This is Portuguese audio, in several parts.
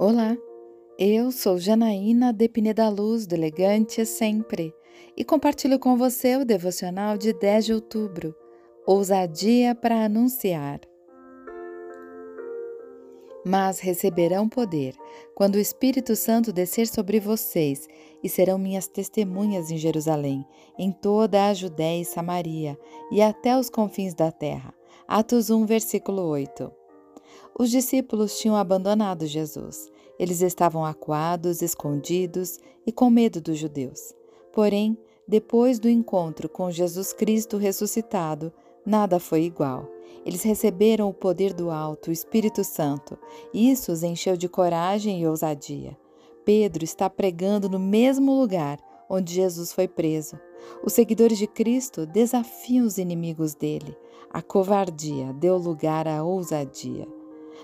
Olá, eu sou Janaína Depine da Luz, do Elegante Sempre, e compartilho com você o devocional de 10 de outubro, Ousadia para Anunciar. Mas receberão poder quando o Espírito Santo descer sobre vocês, e serão minhas testemunhas em Jerusalém, em toda a Judéia e Samaria, e até os confins da terra. Atos 1, versículo 8. Os discípulos tinham abandonado Jesus. Eles estavam acuados, escondidos e com medo dos judeus. Porém, depois do encontro com Jesus Cristo ressuscitado, nada foi igual. Eles receberam o poder do alto, o Espírito Santo, isso os encheu de coragem e ousadia. Pedro está pregando no mesmo lugar onde Jesus foi preso. Os seguidores de Cristo desafiam os inimigos dele. A covardia deu lugar à ousadia.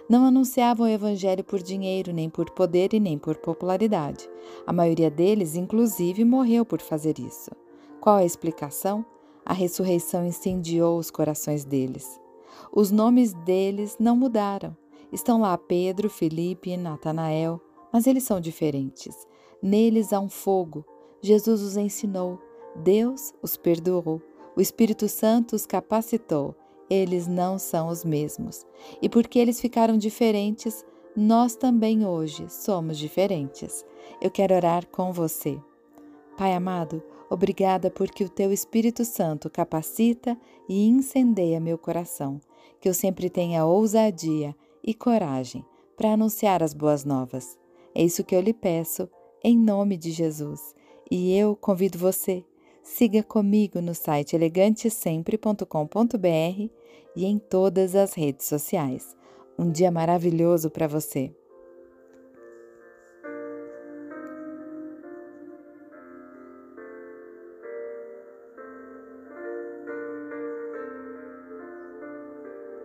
Não anunciavam o Evangelho por dinheiro, nem por poder e nem por popularidade. A maioria deles, inclusive, morreu por fazer isso. Qual a explicação? A ressurreição incendiou os corações deles. Os nomes deles não mudaram. Estão lá Pedro, Felipe Natanael, mas eles são diferentes. Neles há um fogo. Jesus os ensinou. Deus os perdoou. O Espírito Santo os capacitou eles não são os mesmos. E porque eles ficaram diferentes, nós também hoje somos diferentes. Eu quero orar com você. Pai amado, obrigada porque o teu Espírito Santo capacita e incendeia meu coração, que eu sempre tenha ousadia e coragem para anunciar as boas novas. É isso que eu lhe peço, em nome de Jesus. E eu convido você Siga comigo no site elegantesempre.com.br e em todas as redes sociais. Um dia maravilhoso para você!